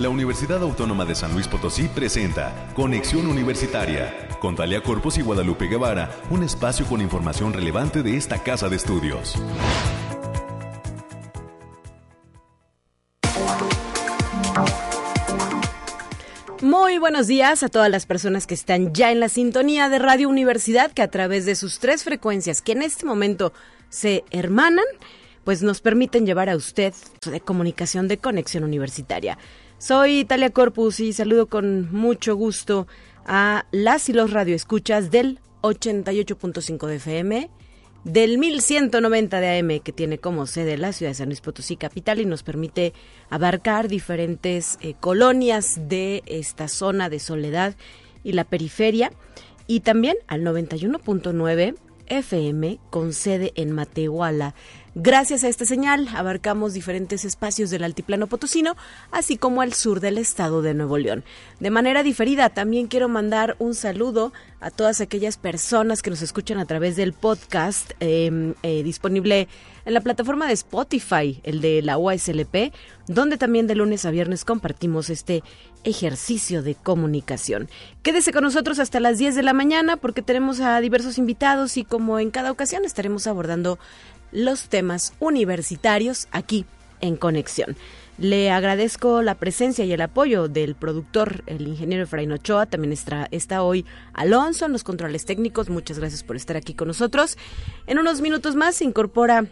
la Universidad Autónoma de San Luis Potosí presenta Conexión Universitaria con Talia Corpus y Guadalupe Guevara, un espacio con información relevante de esta casa de estudios. Muy buenos días a todas las personas que están ya en la sintonía de Radio Universidad, que a través de sus tres frecuencias, que en este momento se hermanan, pues nos permiten llevar a usted de comunicación de conexión universitaria. Soy Italia Corpus y saludo con mucho gusto a las y los radioescuchas del 88.5 de FM, del 1190 de AM que tiene como sede la ciudad de San Luis Potosí capital y nos permite abarcar diferentes eh, colonias de esta zona de soledad y la periferia. Y también al 91.9 FM con sede en Matehuala Gracias a esta señal abarcamos diferentes espacios del altiplano potosino, así como al sur del estado de Nuevo León. De manera diferida, también quiero mandar un saludo a todas aquellas personas que nos escuchan a través del podcast em, eh, disponible en la plataforma de Spotify, el de la UASLP, donde también de lunes a viernes compartimos este ejercicio de comunicación. Quédese con nosotros hasta las 10 de la mañana porque tenemos a diversos invitados y como en cada ocasión estaremos abordando los temas universitarios aquí en Conexión. Le agradezco la presencia y el apoyo del productor, el ingeniero Efraín Ochoa. También está, está, hoy Alonso en los controles técnicos. Muchas gracias por estar aquí con nosotros. En unos minutos más se incorpora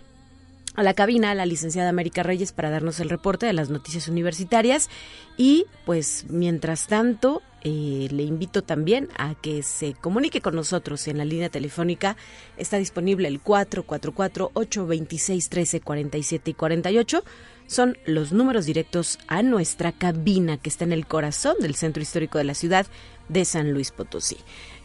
a la cabina la licenciada América Reyes para darnos el reporte de las noticias universitarias. Y pues mientras tanto, eh, le invito también a que se comunique con nosotros en la línea telefónica. Está disponible el 444-826-1347 y 48. Son los números directos a nuestra cabina que está en el corazón del centro histórico de la ciudad de San Luis Potosí.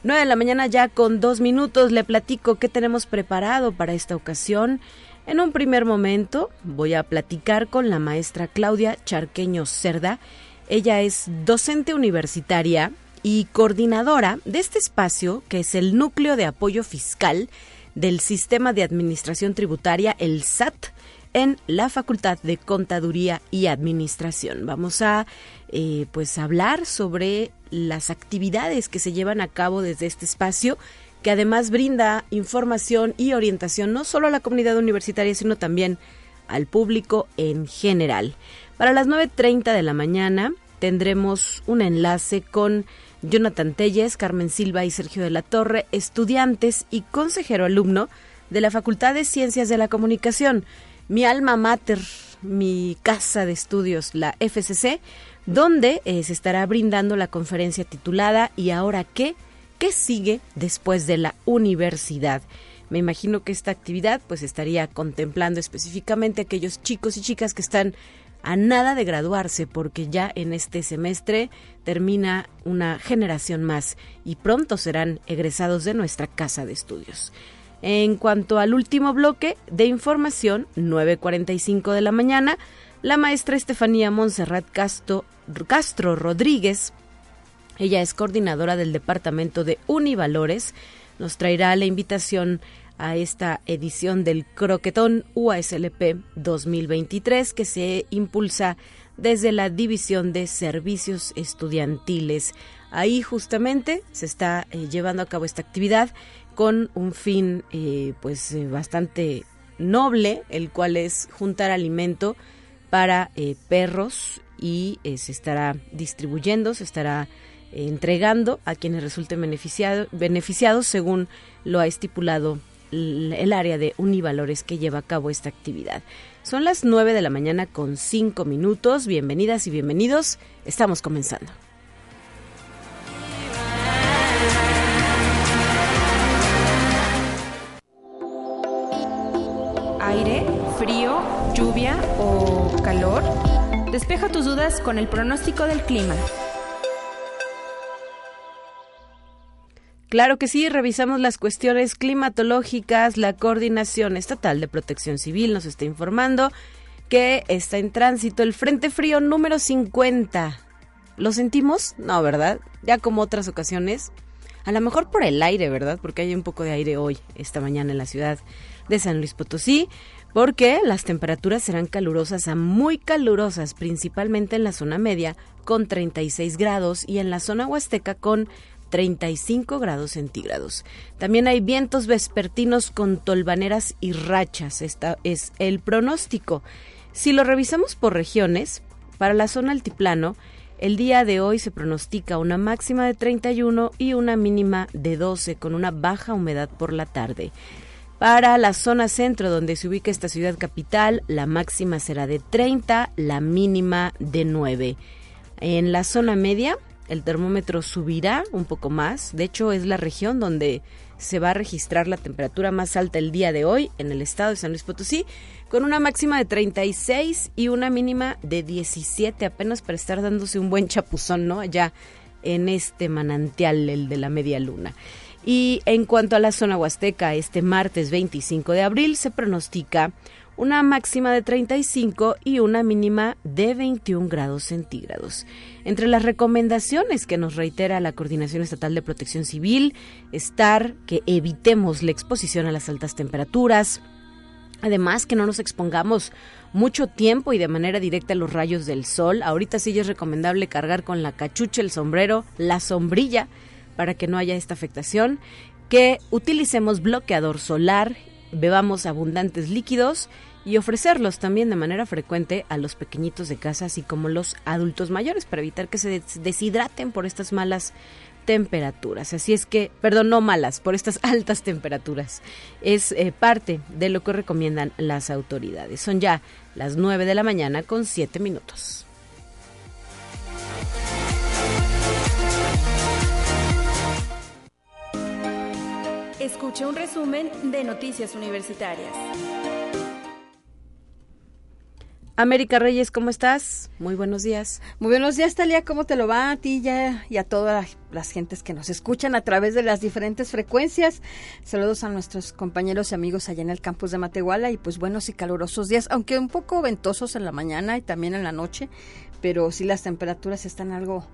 9 de la mañana ya con dos minutos le platico qué tenemos preparado para esta ocasión. En un primer momento voy a platicar con la maestra Claudia Charqueño Cerda. Ella es docente universitaria y coordinadora de este espacio que es el Núcleo de Apoyo Fiscal del Sistema de Administración Tributaria, el SAT, en la Facultad de Contaduría y Administración. Vamos a eh, pues hablar sobre las actividades que se llevan a cabo desde este espacio que además brinda información y orientación no solo a la comunidad universitaria, sino también al público en general. Para las 9.30 de la mañana tendremos un enlace con Jonathan Telles, Carmen Silva y Sergio de la Torre, estudiantes y consejero alumno de la Facultad de Ciencias de la Comunicación, mi alma mater, mi casa de estudios, la FCC, donde eh, se estará brindando la conferencia titulada ¿Y ahora qué? ¿Qué sigue después de la universidad? Me imagino que esta actividad pues estaría contemplando específicamente aquellos chicos y chicas que están a nada de graduarse porque ya en este semestre termina una generación más y pronto serán egresados de nuestra casa de estudios. En cuanto al último bloque de información, 9.45 de la mañana, la maestra Estefanía Monserrat Castro, Castro Rodríguez ella es coordinadora del Departamento de Univalores. Nos traerá la invitación a esta edición del Croquetón UASLP 2023 que se impulsa desde la División de Servicios Estudiantiles. Ahí justamente se está eh, llevando a cabo esta actividad con un fin eh, pues eh, bastante noble, el cual es juntar alimento para perros y se estará distribuyendo, se estará entregando a quienes resulten beneficiado, beneficiados según lo ha estipulado el área de Univalores que lleva a cabo esta actividad. Son las 9 de la mañana con 5 minutos. Bienvenidas y bienvenidos. Estamos comenzando. Aire, frío, lluvia o calor. Despeja tus dudas con el pronóstico del clima. Claro que sí, revisamos las cuestiones climatológicas. La Coordinación Estatal de Protección Civil nos está informando que está en tránsito el Frente Frío número 50. ¿Lo sentimos? No, ¿verdad? Ya como otras ocasiones. A lo mejor por el aire, ¿verdad? Porque hay un poco de aire hoy, esta mañana en la ciudad de San Luis Potosí. porque las temperaturas serán calurosas a muy calurosas, principalmente en la zona media con 36 grados y en la zona huasteca con 35 grados centígrados. También hay vientos vespertinos con tolvaneras y rachas. Esta es el pronóstico. Si lo revisamos por regiones, para la zona altiplano, el día de hoy se pronostica una máxima de 31 y una mínima de 12 con una baja humedad por la tarde. Para la zona centro donde se ubica esta ciudad capital, la máxima será de 30, la mínima de 9. En la zona media, el termómetro subirá un poco más. De hecho, es la región donde se va a registrar la temperatura más alta el día de hoy en el estado de San Luis Potosí, con una máxima de 36 y una mínima de 17, apenas para estar dándose un buen chapuzón, ¿no? Allá en este manantial, el de la media luna. Y en cuanto a la zona huasteca, este martes 25 de abril se pronostica una máxima de 35 y una mínima de 21 grados centígrados. Entre las recomendaciones que nos reitera la Coordinación Estatal de Protección Civil, estar que evitemos la exposición a las altas temperaturas, Además, que no nos expongamos mucho tiempo y de manera directa a los rayos del sol. Ahorita sí es recomendable cargar con la cachucha, el sombrero, la sombrilla para que no haya esta afectación, que utilicemos bloqueador solar, bebamos abundantes líquidos y ofrecerlos también de manera frecuente a los pequeñitos de casa, así como los adultos mayores, para evitar que se deshidraten por estas malas temperaturas. Así es que, perdón, no malas, por estas altas temperaturas. Es eh, parte de lo que recomiendan las autoridades. Son ya las 9 de la mañana con 7 minutos. Escucha un resumen de Noticias Universitarias. América Reyes, ¿cómo estás? Muy buenos días. Muy buenos días, Talia. ¿Cómo te lo va a ti ya y a todas las gentes que nos escuchan a través de las diferentes frecuencias? Saludos a nuestros compañeros y amigos allá en el campus de Matehuala y pues buenos y calurosos días, aunque un poco ventosos en la mañana y también en la noche, pero sí las temperaturas están algo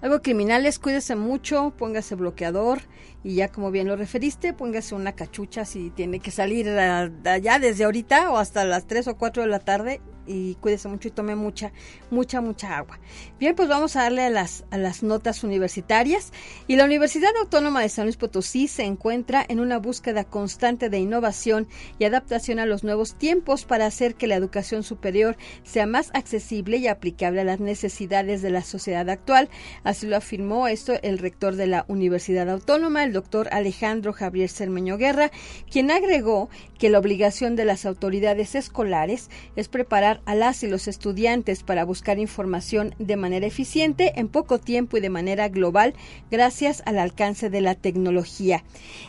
algo criminales, cuídese mucho, póngase bloqueador y ya como bien lo referiste, póngase una cachucha si tiene que salir allá desde ahorita o hasta las 3 o 4 de la tarde y cuídese mucho y tome mucha, mucha, mucha agua. Bien, pues vamos a darle a las, a las notas universitarias. Y la Universidad Autónoma de San Luis Potosí se encuentra en una búsqueda constante de innovación y adaptación a los nuevos tiempos para hacer que la educación superior sea más accesible y aplicable a las necesidades de la sociedad actual. Así lo afirmó esto el rector de la Universidad Autónoma, el doctor Alejandro Javier Cermeño Guerra, quien agregó que la obligación de las autoridades escolares es preparar a las y los estudiantes para buscar información de manera eficiente, en poco tiempo y de manera global, gracias al alcance de la tecnología.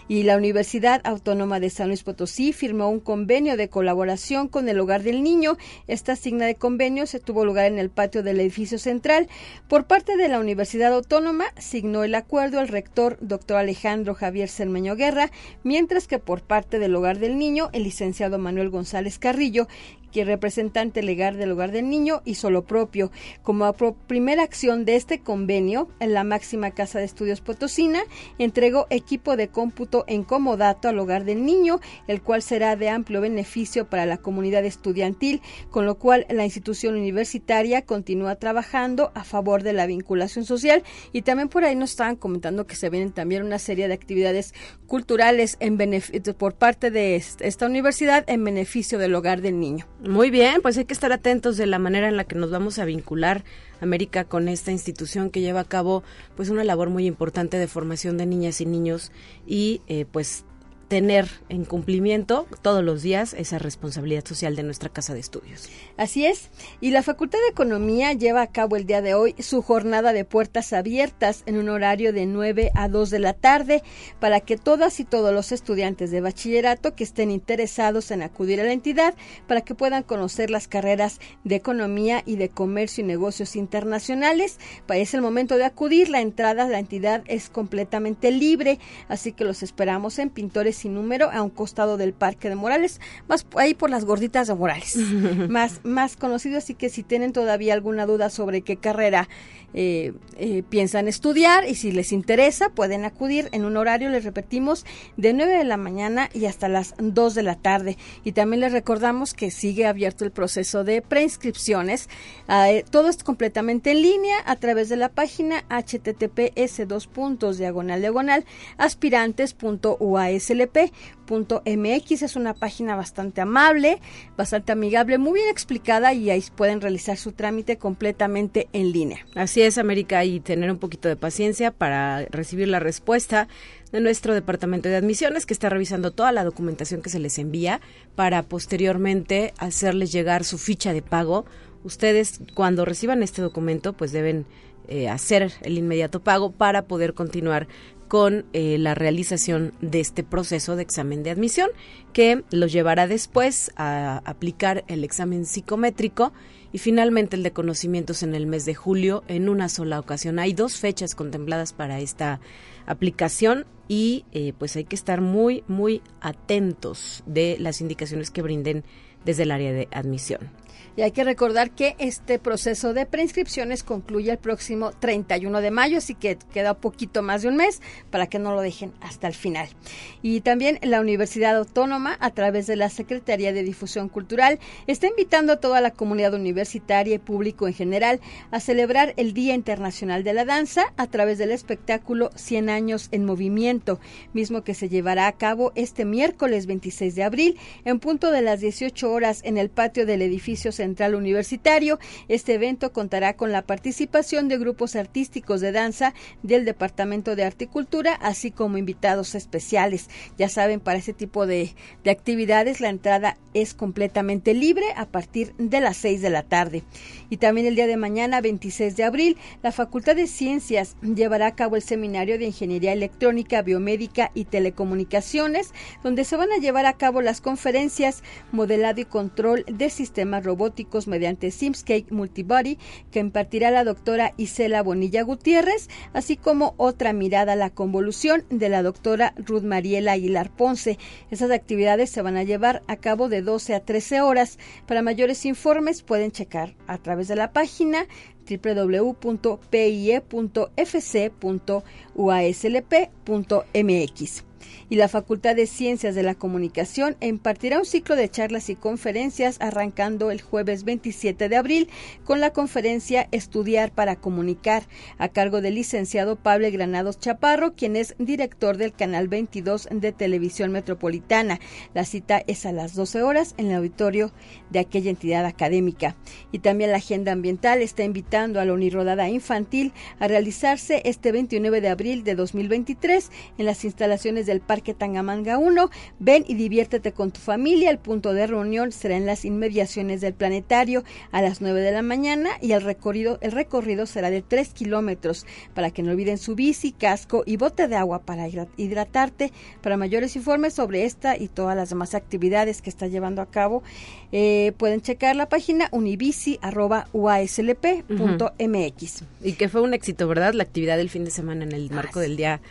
Y la Universidad Autónoma de San Luis Potosí firmó un convenio de colaboración con el Hogar del Niño. Esta signa de convenio se tuvo lugar en el patio del edificio central. Por parte de la Universidad Autónoma, signó el acuerdo el rector doctor Alejandro Javier Cermeño Guerra, mientras que por parte del Hogar del Niño, el licenciado Manuel González Carrillo, que representante legal del hogar del niño hizo lo propio. Como primera acción de este convenio, en la máxima casa de estudios Potosina entregó equipo de cómputo en comodato al hogar del niño, el cual será de amplio beneficio para la comunidad estudiantil, con lo cual la institución universitaria continúa trabajando a favor de la vinculación social y también por ahí nos estaban comentando que se vienen también una serie de actividades culturales en por parte de esta universidad en beneficio del hogar del niño. Muy bien, pues hay que estar atentos de la manera en la que nos vamos a vincular América con esta institución que lleva a cabo pues una labor muy importante de formación de niñas y niños y eh, pues tener en cumplimiento todos los días esa responsabilidad social de nuestra casa de estudios. Así es, y la Facultad de Economía lleva a cabo el día de hoy su jornada de puertas abiertas en un horario de 9 a 2 de la tarde para que todas y todos los estudiantes de bachillerato que estén interesados en acudir a la entidad para que puedan conocer las carreras de Economía y de Comercio y Negocios Internacionales. Es el momento de acudir, la entrada a la entidad es completamente libre, así que los esperamos en Pintores sin número a un costado del Parque de Morales, más ahí por las gorditas de Morales, más, más conocido. Así que si tienen todavía alguna duda sobre qué carrera eh, eh, piensan estudiar y si les interesa pueden acudir en un horario, les repetimos, de 9 de la mañana y hasta las 2 de la tarde. Y también les recordamos que sigue abierto el proceso de preinscripciones. Eh, todo es completamente en línea a través de la página https dos puntos diagonal diagonal Es una página bastante amable, bastante amigable, muy bien explicada y ahí pueden realizar su trámite completamente en línea. Así es, América, y tener un poquito de paciencia para recibir la respuesta de nuestro departamento de admisiones que está revisando toda la documentación que se les envía para posteriormente hacerles llegar su ficha de pago. Ustedes cuando reciban este documento pues deben eh, hacer el inmediato pago para poder continuar con eh, la realización de este proceso de examen de admisión que los llevará después a aplicar el examen psicométrico y finalmente el de conocimientos en el mes de julio en una sola ocasión. Hay dos fechas contempladas para esta aplicación y eh, pues hay que estar muy muy atentos de las indicaciones que brinden desde el área de admisión. Y hay que recordar que este proceso de preinscripciones concluye el próximo 31 de mayo, así que queda poquito más de un mes para que no lo dejen hasta el final. Y también la Universidad Autónoma, a través de la Secretaría de Difusión Cultural, está invitando a toda la comunidad universitaria y público en general a celebrar el Día Internacional de la Danza a través del espectáculo 100 años en movimiento, mismo que se llevará a cabo este miércoles 26 de abril en punto de las 18 horas en el patio del edificio central Central Universitario. Este evento contará con la participación de grupos artísticos de danza del Departamento de Articultura, así como invitados especiales. Ya saben, para ese tipo de, de actividades la entrada es completamente libre a partir de las 6 de la tarde. Y también el día de mañana, 26 de abril, la Facultad de Ciencias llevará a cabo el Seminario de Ingeniería Electrónica, Biomédica y Telecomunicaciones, donde se van a llevar a cabo las conferencias Modelado y Control de Sistemas Robóticos mediante Simscape Multibody que impartirá la doctora Isela Bonilla Gutiérrez, así como otra mirada a la convolución de la doctora Ruth Mariela Aguilar Ponce. Esas actividades se van a llevar a cabo de 12 a 13 horas. Para mayores informes pueden checar a través de la página www.pie.fc.uaslp.mx y la Facultad de Ciencias de la Comunicación impartirá un ciclo de charlas y conferencias arrancando el jueves 27 de abril con la conferencia Estudiar para Comunicar a cargo del licenciado Pablo Granados Chaparro, quien es director del canal 22 de Televisión Metropolitana. La cita es a las 12 horas en el auditorio de aquella entidad académica. Y también la agenda ambiental está invitando a la Unirodada Infantil a realizarse este 29 de abril de 2023 en las instalaciones del Parque Tangamanga 1. Ven y diviértete con tu familia. El punto de reunión será en las inmediaciones del planetario a las 9 de la mañana y el recorrido, el recorrido será de 3 kilómetros para que no olviden su bici, casco y bote de agua para hidratarte. Para mayores informes sobre esta y todas las demás actividades que está llevando a cabo, eh, pueden checar la página unibici.uaslp.mx. Y que fue un éxito, ¿verdad? La actividad del fin de semana en el marco del Día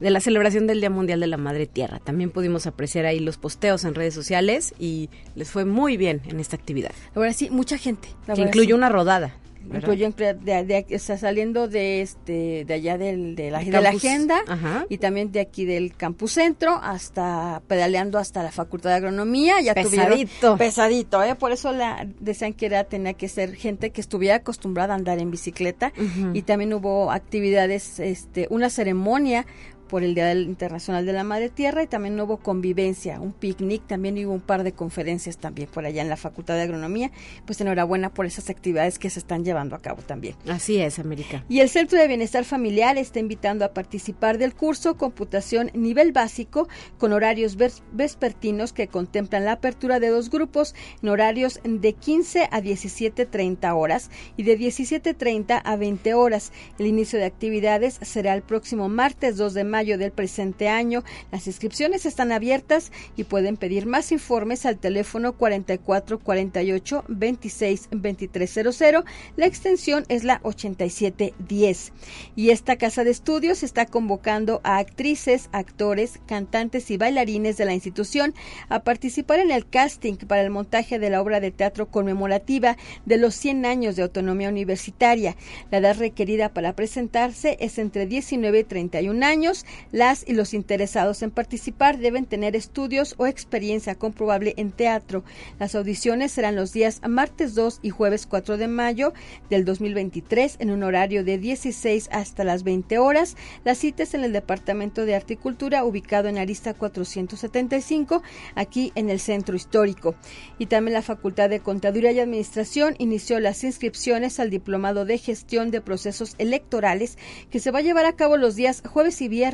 de la celebración del Día Mundial de la Madre Tierra. También pudimos apreciar ahí los posteos en redes sociales y les fue muy bien en esta actividad. Ahora sí, mucha gente. que incluyó una rodada. Incluyó de, está saliendo de este de allá del, de, la, de la agenda y también de aquí del campus centro hasta pedaleando hasta la facultad de agronomía ya pesadito pesadito ¿eh? por eso la decían que era tenía que ser gente que estuviera acostumbrada a andar en bicicleta y también hubo actividades este una ceremonia por el Día Internacional de la Madre Tierra y también hubo convivencia, un picnic, también hubo un par de conferencias también por allá en la Facultad de Agronomía. Pues enhorabuena por esas actividades que se están llevando a cabo también. Así es, América. Y el Centro de Bienestar Familiar está invitando a participar del curso Computación Nivel Básico con horarios vespertinos que contemplan la apertura de dos grupos en horarios de 15 a 17.30 horas y de 17.30 a 20 horas. El inicio de actividades será el próximo martes 2 de mayo mayo del presente año. Las inscripciones están abiertas y pueden pedir más informes al teléfono 4448 26 2300. La extensión es la 8710. Y esta casa de estudios está convocando a actrices, actores, cantantes y bailarines de la institución a participar en el casting para el montaje de la obra de teatro conmemorativa de los 100 años de autonomía universitaria. La edad requerida para presentarse es entre 19 y 31 años. Las y los interesados en participar deben tener estudios o experiencia comprobable en teatro. Las audiciones serán los días martes 2 y jueves 4 de mayo del 2023 en un horario de 16 hasta las 20 horas. Las citas en el Departamento de Arte y Cultura ubicado en Arista 475 aquí en el Centro Histórico. Y también la Facultad de Contaduría y Administración inició las inscripciones al Diplomado de Gestión de Procesos Electorales que se va a llevar a cabo los días jueves y viernes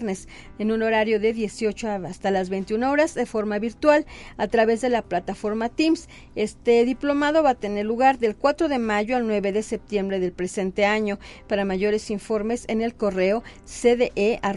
en un horario de 18 hasta las 21 horas de forma virtual a través de la plataforma Teams. Este diplomado va a tener lugar del 4 de mayo al 9 de septiembre del presente año. Para mayores informes en el correo cde.fca.uaslp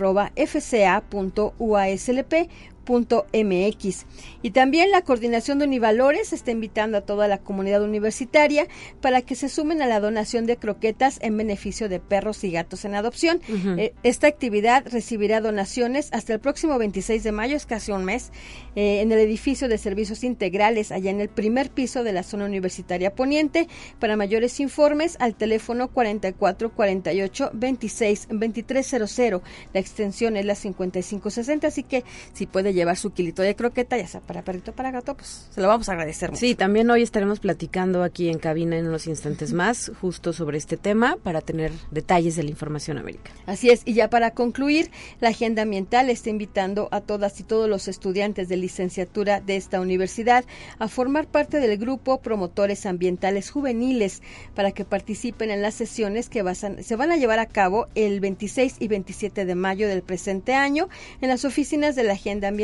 MX. Y también la Coordinación de Univalores está invitando a toda la comunidad universitaria para que se sumen a la donación de croquetas en beneficio de perros y gatos en adopción. Eh, esta actividad recibirá donaciones hasta el próximo 26 de mayo, es casi un mes, eh, en el edificio de servicios integrales, allá en el primer piso de la zona universitaria poniente. Para mayores informes, al teléfono 44 48 26 2300. La extensión es la 5560, así que si puede llevar su kilito de croqueta, ya sea para perrito para gato, pues se lo vamos a agradecer mucho. Sí, también hoy estaremos platicando aquí en cabina en unos instantes más, justo sobre este tema, para tener detalles de la información América. Así es, y ya para concluir, la agenda ambiental está invitando a todas y todos los estudiantes de licenciatura de esta universidad a formar parte del grupo Promotores Ambientales Juveniles para que participen en las sesiones que se van a llevar a cabo el 26 y 27 de mayo del presente año en las oficinas de la agenda ambiental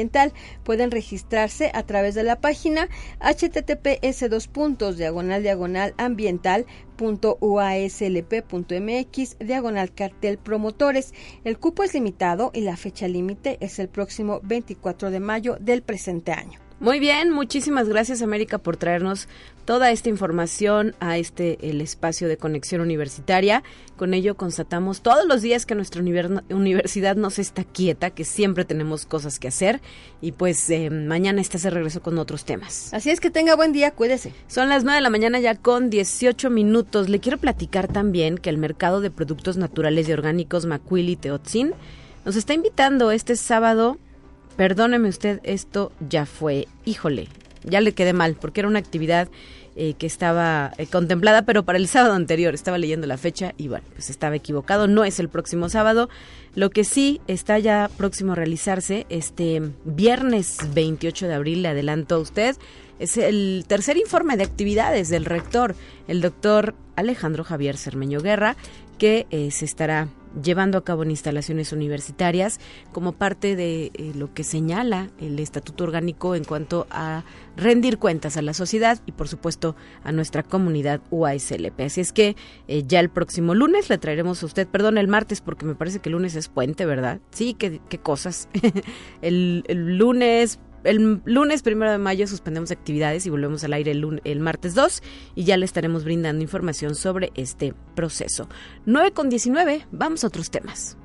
pueden registrarse a través de la página https dos puntos diagonal diagonal ambiental .uaslp.mx diagonal cartel promotores. El cupo es limitado y la fecha límite es el próximo 24 de mayo del presente año. Muy bien, muchísimas gracias América por traernos toda esta información a este el espacio de conexión universitaria. Con ello constatamos todos los días que nuestra universidad no se está quieta, que siempre tenemos cosas que hacer y pues eh, mañana estás de regreso con otros temas. Así es que tenga buen día, cuídese. Son las 9 de la mañana ya con 18 minutos. Le quiero platicar también que el mercado de productos naturales y orgánicos Macuili Teotzin nos está invitando este sábado perdóneme usted, esto ya fue, híjole, ya le quedé mal, porque era una actividad eh, que estaba eh, contemplada, pero para el sábado anterior, estaba leyendo la fecha y bueno, pues estaba equivocado, no es el próximo sábado, lo que sí está ya próximo a realizarse, este viernes 28 de abril, le adelanto a usted, es el tercer informe de actividades del rector, el doctor Alejandro Javier Cermeño Guerra, que eh, se estará llevando a cabo en instalaciones universitarias como parte de eh, lo que señala el Estatuto Orgánico en cuanto a rendir cuentas a la sociedad y por supuesto a nuestra comunidad UASLP. Así es que eh, ya el próximo lunes le traeremos a usted, perdón, el martes porque me parece que el lunes es puente, ¿verdad? Sí, qué, qué cosas. el, el lunes el lunes primero de mayo suspendemos actividades y volvemos al aire el, el, martes 2 y ya le estaremos brindando información sobre este proceso. 9 con 19, vamos a otros temas.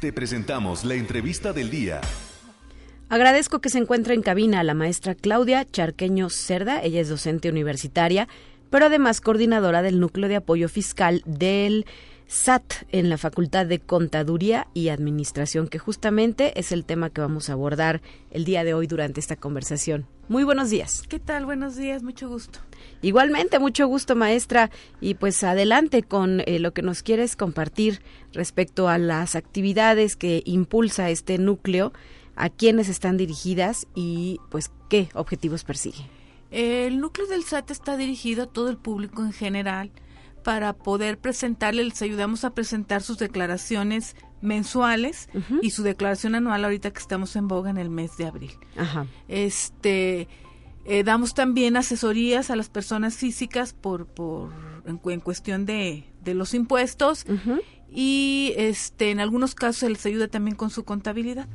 Te presentamos la entrevista del día. Agradezco que se encuentre en cabina la maestra Claudia Charqueño Cerda, ella es docente universitaria, pero además coordinadora del Núcleo de Apoyo Fiscal del SAT en la Facultad de Contaduría y Administración, que justamente es el tema que vamos a abordar el día de hoy durante esta conversación. Muy buenos días. ¿Qué tal? Buenos días, mucho gusto. Igualmente, mucho gusto, maestra. Y pues adelante con eh, lo que nos quieres compartir respecto a las actividades que impulsa este núcleo, a quiénes están dirigidas y pues qué objetivos persigue. El núcleo del SAT está dirigido a todo el público en general para poder presentarle, les ayudamos a presentar sus declaraciones mensuales y su declaración anual ahorita que estamos en boga en el mes de abril. Ajá. Este, eh, damos también asesorías a las personas físicas por, por en, en cuestión de, de los impuestos y este en algunos casos se les ayuda también con su contabilidad.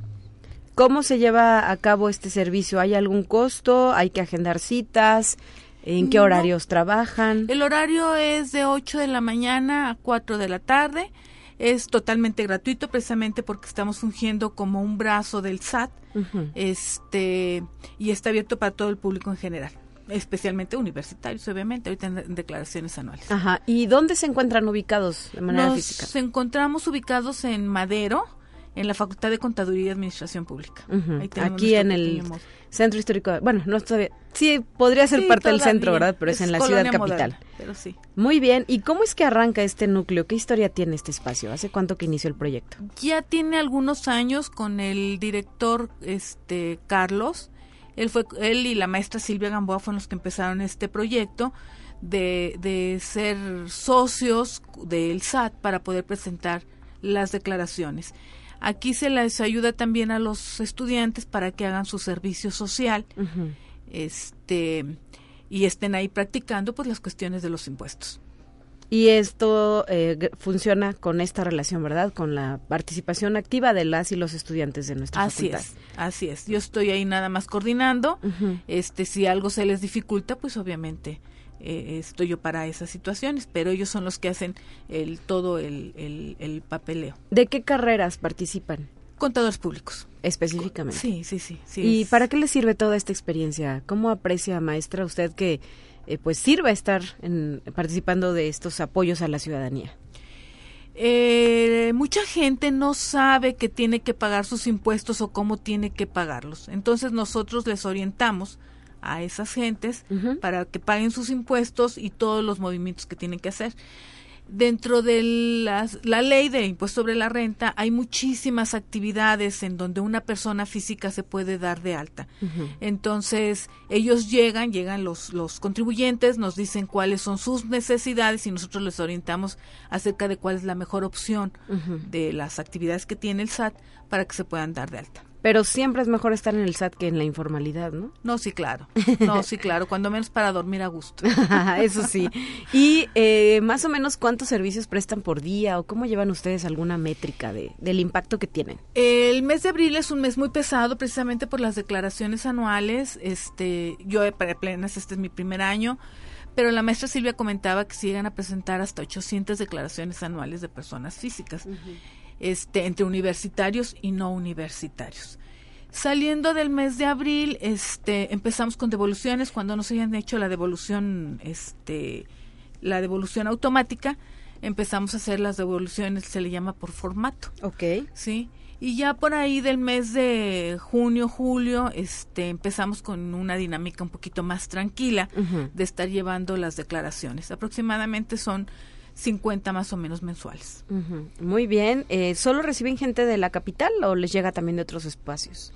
¿Cómo se lleva a cabo este servicio? ¿Hay algún costo? ¿Hay que agendar citas? ¿En qué No. horarios trabajan? El horario es de 8 de la mañana a 4 de la tarde. Es totalmente gratuito precisamente porque estamos fungiendo como un brazo del SAT. Este y está abierto para todo el público en general, especialmente universitarios, obviamente, ahorita en, declaraciones anuales. Ajá. ¿Y dónde se encuentran ubicados de manera Nos física? encontramos ubicados en Madero, en la Facultad de Contaduría y Administración Pública. Ahí Aquí en el centro histórico. Bueno, no todavía. Sí, podría ser Sí, parte del centro, ¿verdad? Pero es, en la ciudad capital. pero sí. Muy bien. ¿Y cómo es que arranca este núcleo? ¿Qué historia tiene este espacio? ¿Hace cuánto que inició el proyecto? ya tiene algunos años con el director este Carlos él fue él y la maestra Silvia Gamboa fueron los que empezaron este proyecto de, de ser socios del SAT para poder presentar las declaraciones aquí se les ayuda también a los estudiantes para que hagan su servicio social este y estén ahí practicando pues las cuestiones de los impuestos Y esto eh, funciona con esta relación, ¿verdad? Con la participación activa de las y los estudiantes de nuestra Así facultad. es, así es. Yo estoy ahí nada más coordinando. Este, si algo se les dificulta, pues obviamente eh, estoy yo para esas situaciones, pero ellos son los que hacen el todo el, el, el papeleo. ¿De qué carreras participan Contadores públicos. específicamente? Sí, sí, sí. sí ¿Y es- para qué le sirve toda esta experiencia? ¿Cómo aprecia, maestra, usted que eh, pues sirva estar en, participando de estos apoyos a la ciudadanía? Eh, mucha gente no sabe que tiene que pagar sus impuestos o cómo tiene que pagarlos. Entonces nosotros les orientamos a esas gentes para que paguen sus impuestos y todos los movimientos que tienen que hacer. Dentro de las- la ley de impuesto sobre la renta hay muchísimas actividades en donde una persona física se puede dar de alta. Entonces, ellos llegan, llegan los, los contribuyentes, nos dicen cuáles son sus necesidades y nosotros les orientamos acerca de cuál es la mejor opción de las actividades que tiene el SAT para que se puedan dar de alta. Pero siempre es mejor estar en el SAT que en la informalidad, ¿no? No, sí, claro. No, sí, claro. Cuando menos para dormir a gusto. Eso sí. Y eh, más o menos cuántos servicios prestan por día o cómo llevan ustedes alguna métrica de, del impacto que tienen. El mes de abril es un mes muy pesado precisamente por las declaraciones anuales. Este, yo para plenas este es mi primer año, pero la maestra Silvia comentaba que se llegan a presentar hasta 800 declaraciones anuales de personas físicas, este, entre universitarios y no universitarios. Saliendo del mes de abril, este, empezamos con devoluciones cuando no se hayan hecho la devolución, este, la devolución automática, empezamos a hacer las devoluciones, se le llama por formato. Ok. Sí, y ya por ahí del mes de junio, julio, este, empezamos con una dinámica un poquito más tranquila de estar llevando las declaraciones. Aproximadamente son 50 más o menos mensuales. Muy bien. Eh, ¿Solo reciben gente de la capital o les llega también de otros espacios?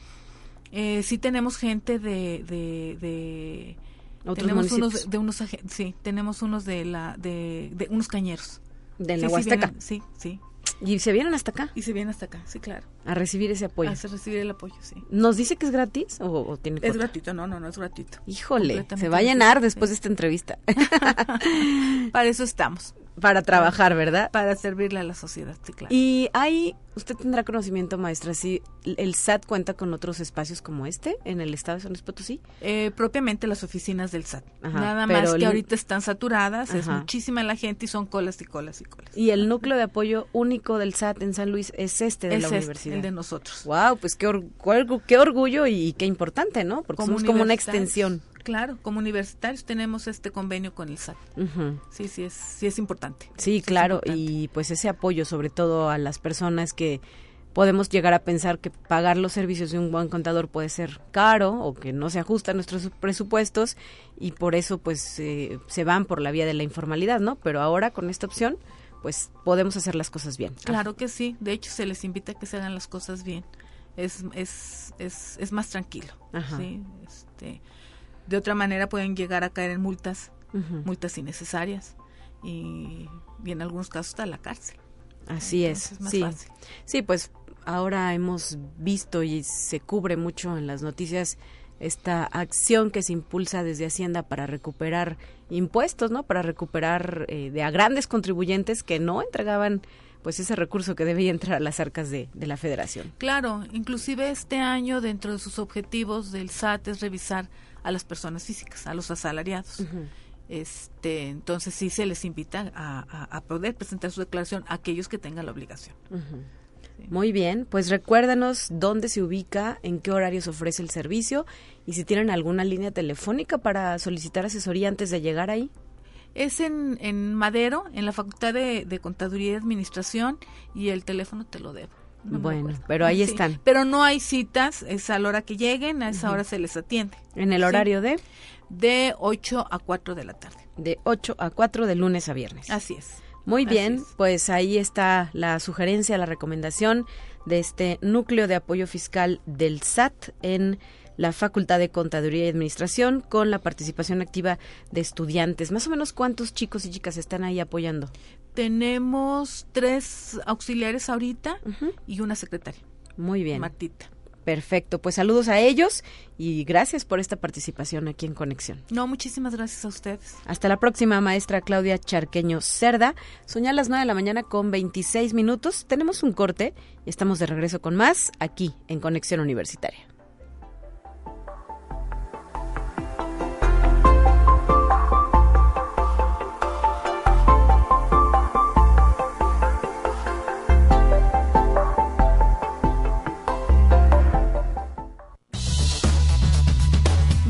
Eh, sí tenemos gente de, de, de Otros tenemos municipios. unos de unos sí, tenemos unos de la de, de unos cañeros. De Sí, la sí Huasteca. vienen- sí, sí. Y se vienen hasta acá Y se vienen hasta acá, sí, claro. a recibir ese apoyo. Hace recibir el apoyo, sí. ¿Nos dice que es gratis o, o tiene Es gratuito, no, no, no es gratuito. Híjole, se va a llenar después sí. de esta entrevista. Para eso estamos. Para trabajar, ¿verdad? para servirle a la sociedad, sí, claro. Y hay, usted tendrá conocimiento, maestra, si el SAT cuenta con otros espacios como este en el estado de San Luis Potosí. Eh, propiamente las oficinas del SAT. Ajá, Nada más el- que ahorita están saturadas, es muchísima la gente y son colas y colas y colas. Y el núcleo de apoyo único del SAT en San Luis es este de es la este, universidad. el de nosotros. Wow, pues qué, or- qué orgullo y qué importante, ¿no? Porque somos como una extensión. Claro, como universitarios tenemos este convenio con el SAT. Sí, sí es, sí es importante. Sí, claro, importante. y pues ese apoyo sobre todo a las personas que podemos llegar a pensar que pagar los servicios de un buen contador puede ser caro o que no se ajusta a nuestros presupuestos y por eso pues eh, se van por la vía de la informalidad, ¿no? Pero ahora con esta opción pues podemos hacer las cosas bien. Claro que sí. De hecho, se les invita a que se hagan las cosas bien. Es, es, es, es más tranquilo. Ajá. Sí, este, de otra manera pueden llegar a caer en multas, multas innecesarias y, y en algunos casos hasta la cárcel. Así Entonces, es, más sí. fácil. Sí, pues ahora hemos visto y se cubre mucho en las noticias esta acción que se impulsa desde Hacienda para recuperar impuestos, ¿no? Para recuperar eh, de a grandes contribuyentes que no entregaban pues ese recurso que debía entrar a las arcas de, de, la federación. Claro, inclusive este año dentro de sus objetivos del SAT es revisar a las personas físicas, a los asalariados. Este, entonces sí se les invita a, poder presentar su declaración a aquellos que tengan la obligación. Muy bien, pues recuérdanos dónde se ubica, en qué horarios ofrece el servicio y si tienen alguna línea telefónica para solicitar asesoría antes de llegar ahí. Es en, en Madero, en la Facultad de, Contaduría y Administración, y el teléfono te lo debo. Bueno, pero ahí están. Pero no hay citas, es a la hora que lleguen, a esa hora se les atiende. ¿En el horario de? De 8 a 4 de la tarde. De 8 a 4 de lunes a viernes. Así es. Muy bien, pues ahí está la sugerencia, la recomendación de este núcleo de apoyo fiscal del SAT en la Facultad de Contaduría y Administración con la participación activa de estudiantes. Más o menos cuántos chicos y chicas están ahí apoyando. Tenemos tres auxiliares ahorita y una secretaria. Muy bien. Martita. Perfecto, pues saludos a ellos y gracias por esta participación aquí en Conexión. No, muchísimas gracias a ustedes. Hasta la próxima, maestra Claudia Charqueño Cerda. Soñar las 9 de la mañana con 26 minutos. Tenemos un corte y estamos de regreso con más aquí en Conexión Universitaria.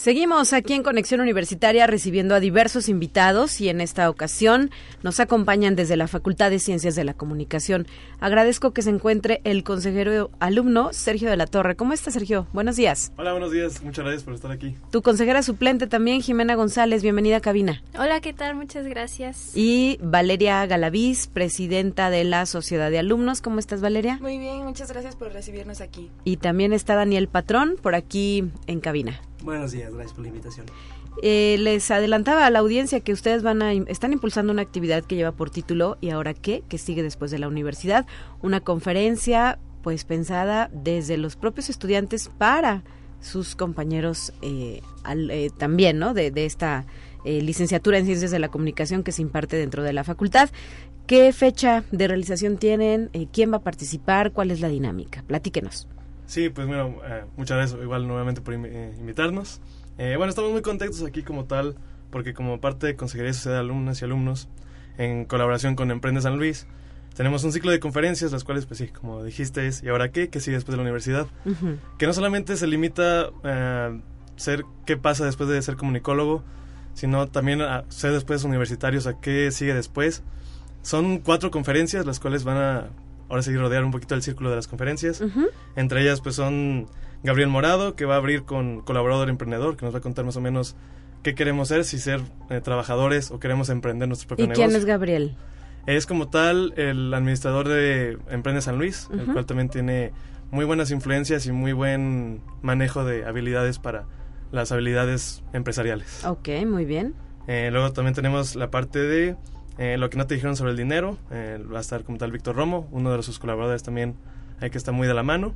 Seguimos aquí en Conexión Universitaria recibiendo a diversos invitados y en esta ocasión nos acompañan desde la Facultad de Ciencias de la Comunicación. Agradezco que se encuentre el consejero alumno Sergio de la Torre. ¿Cómo está Sergio? Buenos días. Hola, buenos días. Muchas gracias por estar aquí. Tu consejera suplente también, Jimena González. Bienvenida a cabina. Hola, ¿qué tal? Muchas gracias. Y Valeria Galaviz, presidenta de la Sociedad de Alumnos. ¿Cómo estás, Valeria? Muy bien, muchas gracias por recibirnos aquí. Y también está Daniel Patrón por aquí en cabina. Buenos días, gracias por la invitación. Eh, les adelantaba a la audiencia que ustedes van a están impulsando una actividad que lleva por título y ahora qué, que sigue después de la universidad, una conferencia pues pensada desde los propios estudiantes para sus compañeros eh, eh, también, ¿no? De, esta licenciatura en Ciencias de la Comunicación que se imparte dentro de la facultad. ¿Qué fecha de realización tienen? ¿Quién va a participar? ¿Cuál es la dinámica? Platíquenos. Sí, pues bueno, eh, muchas gracias igual nuevamente por eh, invitarnos. Eh, bueno, estamos muy contentos aquí como tal, porque como parte de Consejería de Sociedad de Alumnas y Alumnos, en colaboración con Emprende San Luis, tenemos un ciclo de conferencias, las cuales, pues sí, como dijiste, es ¿y ahora qué? ¿Qué sigue después de la universidad? Que no solamente se limita a ser qué pasa después de ser comunicólogo, sino también a ser después universitarios, a qué sigue después. Son cuatro conferencias, las cuales van a ahora sí rodear un poquito el círculo de las conferencias. Entre ellas pues son Gabriel Morado, que va a abrir con colaborador emprendedor, que nos va a contar más o menos qué queremos ser, si ser eh, trabajadores o queremos emprender nuestro propio negocio. ¿Y quién es Gabriel? Es como tal el administrador de Emprende San Luis, el cual también tiene muy buenas influencias y muy buen manejo de habilidades para las habilidades empresariales. Ok, muy bien. Eh, luego también tenemos la parte de eh, lo que no te dijeron sobre el dinero, eh, va a estar como tal Víctor Romo, uno de sus colaboradores también, hay que está muy de la mano.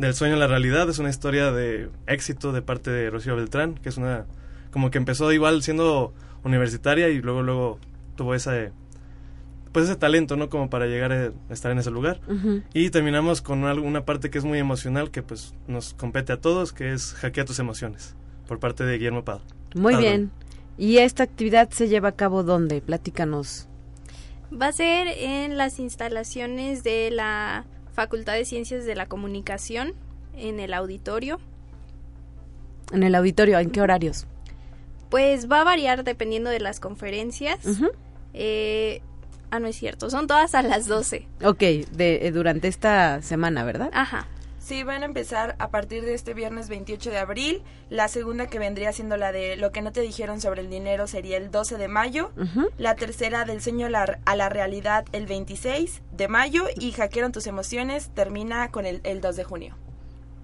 Del sueño a la realidad es una historia de éxito de parte de Rocío Beltrán, que es una, como que empezó igual siendo universitaria y luego, luego tuvo ese, pues ese talento, ¿no? Como para llegar a estar en ese lugar. Y terminamos con una, parte que es muy emocional, que pues nos compete a todos, que es Hackea tus emociones, por parte de Guillermo Pado. Muy bien. ¿Y esta actividad se lleva a cabo dónde? Platícanos. Va a ser en las instalaciones de la Facultad de Ciencias de la Comunicación, en el auditorio. ¿En el auditorio? ¿En qué horarios? Pues va a variar dependiendo de las conferencias. Eh, ah, no es cierto, son todas a las 12. Ok, de, eh, durante esta semana, ¿verdad? Ajá. Sí, van a empezar a partir de este viernes 28 de abril. La segunda que vendría siendo la de lo que no te dijeron sobre el dinero sería el 12 de mayo. La tercera del sueño a la realidad el 26 de mayo. Y hackearon tus emociones termina con el, el 2 de junio.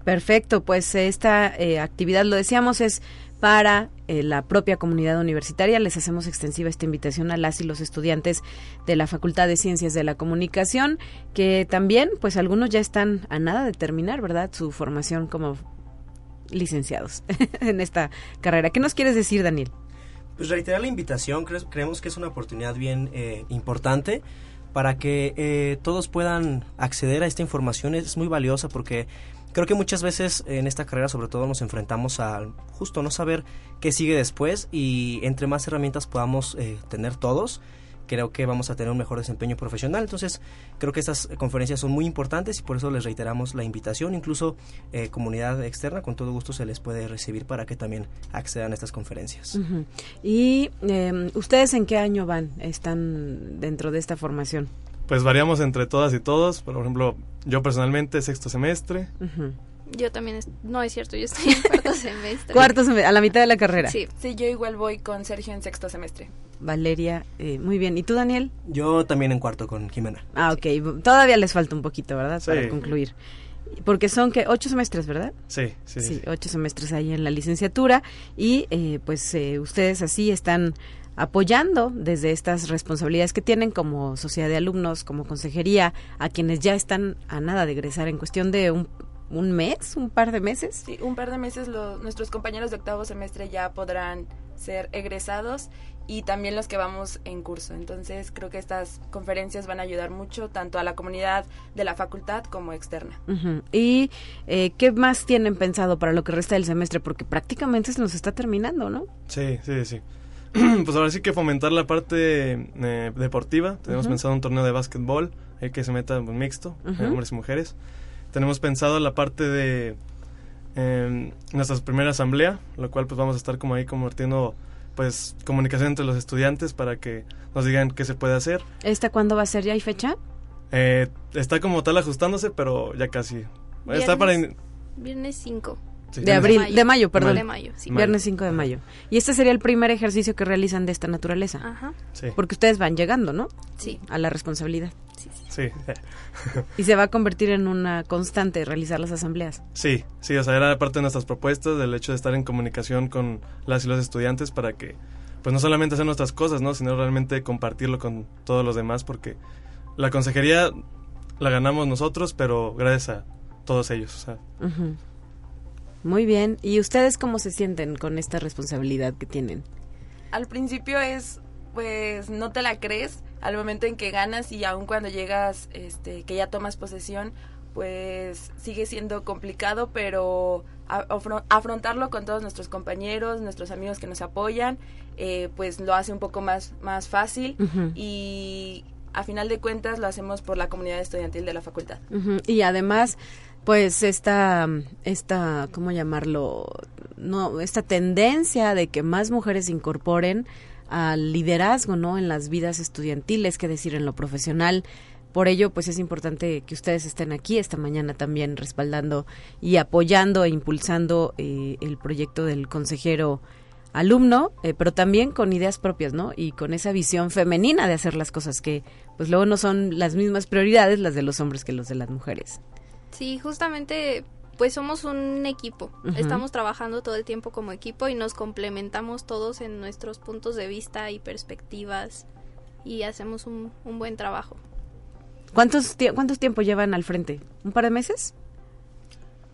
Perfecto, pues esta eh, actividad, lo decíamos, es para eh, la propia comunidad universitaria. Les hacemos extensiva esta invitación a las y los estudiantes de la Facultad de Ciencias de la Comunicación, que también, pues algunos ya están a nada de terminar, ¿verdad? Su formación como licenciados en esta carrera. ¿Qué nos quieres decir, Daniel? Pues reiterar la invitación, creemos que es una oportunidad bien eh, importante para que eh, todos puedan acceder a esta información. Es muy valiosa porque creo que muchas veces en esta carrera sobre todo nos enfrentamos a justo no saber qué sigue después y entre más herramientas podamos eh, tener todos, creo que vamos a tener un mejor desempeño profesional. Entonces, creo que estas conferencias son muy importantes y por eso les reiteramos la invitación. Incluso eh, comunidad externa, con todo gusto se les puede recibir para que también accedan a estas conferencias. ¿Y em, ustedes en qué año van? ¿Están dentro de esta formación? Pues variamos entre todas y todos. Por ejemplo, yo personalmente sexto semestre. Yo también, no es cierto, yo estoy en cuarto semestre. Cuarto semestre, a la mitad de la carrera. Sí, sí, yo igual voy con Sergio en sexto semestre. Valeria, eh, muy bien. ¿Y tú, Daniel? Yo también en cuarto con Jimena. Ah, ok. Todavía les falta un poquito, ¿verdad? Para concluir. Porque son que ocho semestres, ¿verdad? Sí, sí. Sí, ocho semestres ahí en la licenciatura y eh, pues eh, ustedes así están apoyando desde estas responsabilidades que tienen como sociedad de alumnos, como consejería, a quienes ya están a nada de egresar en cuestión de un, un mes, un par de meses. Sí, un par de meses nuestros compañeros de octavo semestre ya podrán ser egresados y también los que vamos en curso. Entonces creo que estas conferencias van a ayudar mucho tanto a la comunidad de la facultad como externa. ¿Y eh, qué más tienen pensado para lo que resta del semestre? Porque prácticamente se nos está terminando, ¿no? Sí, sí, sí. pues ahora sí que fomentar la parte eh, deportiva. Tenemos pensado un torneo de básquetbol hay que se meta pues, mixto, hombres y mujeres. Tenemos pensado la parte de eh, nuestra primera asamblea, lo cual pues vamos a estar como ahí convirtiendo pues comunicación entre los estudiantes para que nos digan qué se puede hacer. ¿Esta cuándo va a ser? ¿Ya hay fecha? Eh, está como tal ajustándose, pero ya casi. Viernes, está para... Viernes 5. De abril, de mayo, perdón. De mayo, sí. Viernes 5 de mayo. Y este sería el primer ejercicio que realizan de esta naturaleza. Ajá. Sí. Porque ustedes van llegando, ¿no? Sí. A la responsabilidad. Sí, sí. y se va a convertir en una constante realizar las asambleas. Sí, sí, o sea, era parte de nuestras propuestas del hecho de estar en comunicación con las y los estudiantes para que, pues no solamente hacer nuestras cosas, ¿no? Sino realmente compartirlo con todos los demás porque la consejería la ganamos nosotros, pero gracias a todos ellos, o sea. Muy bien. ¿Y ustedes cómo se sienten con esta responsabilidad que tienen? Al principio es, pues, no te la crees al momento en que ganas y aun cuando llegas, este, que ya tomas posesión, pues sigue siendo complicado, pero afrontarlo con todos nuestros compañeros, nuestros amigos que nos apoyan, eh, pues lo hace un poco más, más fácil y a final de cuentas lo hacemos por la comunidad estudiantil de la facultad. Y además pues esta, esta, ¿cómo llamarlo? No, esta tendencia de que más mujeres se incorporen al liderazgo, ¿no? En las vidas estudiantiles, que decir, en lo profesional. Por ello, pues es importante que ustedes estén aquí esta mañana también respaldando y apoyando e impulsando eh, el proyecto del consejero alumno, eh, pero también con ideas propias, ¿no? Y con esa visión femenina de hacer las cosas que, pues luego no son las mismas prioridades las de los hombres que los de las mujeres. Sí, justamente pues somos un equipo. Estamos trabajando todo el tiempo como equipo y nos complementamos todos en nuestros puntos de vista y perspectivas y hacemos un, buen trabajo. ¿Cuántos, ¿Cuántos tiempo llevan al frente? ¿Un par de meses?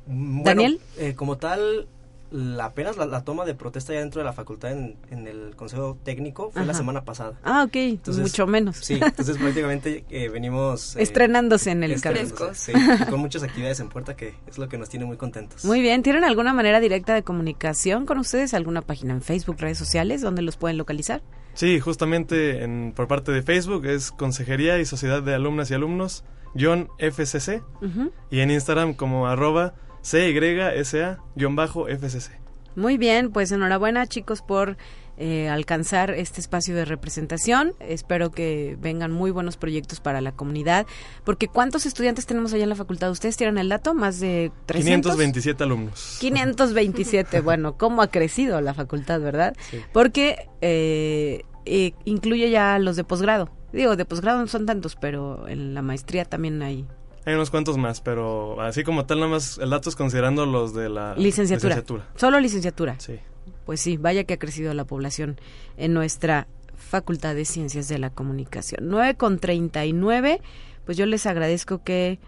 Mm, Daniel. Eh, como tal, la, apenas la, toma de protesta ya dentro de la facultad en, el consejo técnico fue la semana pasada. Ah, ok, entonces, mucho menos. Sí, entonces prácticamente eh, venimos... Eh, Estrenándose en el cargo. Sí, con muchas actividades en puerta que es lo que nos tiene muy contentos. Muy bien, ¿tienen alguna manera directa de comunicación con ustedes? ¿Alguna página en Facebook, redes sociales donde los pueden localizar? Sí, justamente en, por parte de Facebook es Consejería y Sociedad de Alumnas y Alumnos, John FCC, y en Instagram como arroba CYSA-FCC. Muy bien, pues enhorabuena chicos por eh, alcanzar este espacio de representación. Espero que vengan muy buenos proyectos para la comunidad. Porque ¿cuántos estudiantes tenemos allá en la facultad? ¿Ustedes tienen el dato? Más de 300. 527 alumnos. 527. bueno, ¿cómo ha crecido la facultad, verdad? Porque eh, eh, incluye ya los de posgrado. Digo, de posgrado no son tantos, pero en la maestría también hay Hay unos cuantos más, pero así como tal, nada más el dato es considerando los de la licenciatura. Solo licenciatura. Sí. Pues sí, vaya que ha crecido la población en nuestra Facultad de Ciencias de la Comunicación. 9 con 39, pues yo les agradezco que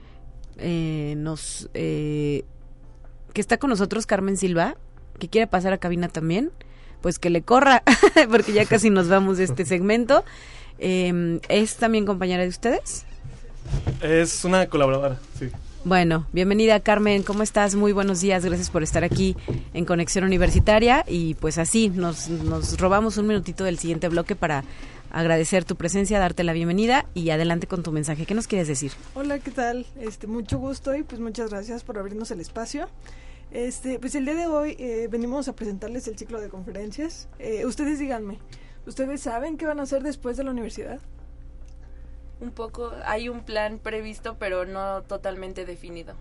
eh, nos... Eh, que está con nosotros Carmen Silva, que quiere pasar a cabina también, pues que le corra, porque ya casi nos vamos de este segmento. Eh, ¿Es también compañera de ustedes? Es una colaboradora, sí. Bueno, bienvenida Carmen, ¿cómo estás? Muy buenos días, gracias por estar aquí en Conexión Universitaria y pues así nos, nos robamos un minutito del siguiente bloque para agradecer tu presencia, darte la bienvenida y adelante con tu mensaje. ¿Qué nos quieres decir? Hola, ¿qué tal? Este, mucho gusto y pues muchas gracias por abrirnos el espacio. Este, pues el día de hoy eh, venimos a presentarles el ciclo de conferencias. Eh, ustedes díganme, ¿ustedes saben qué van a hacer después de la universidad? Un poco, hay un plan previsto, pero no totalmente definido.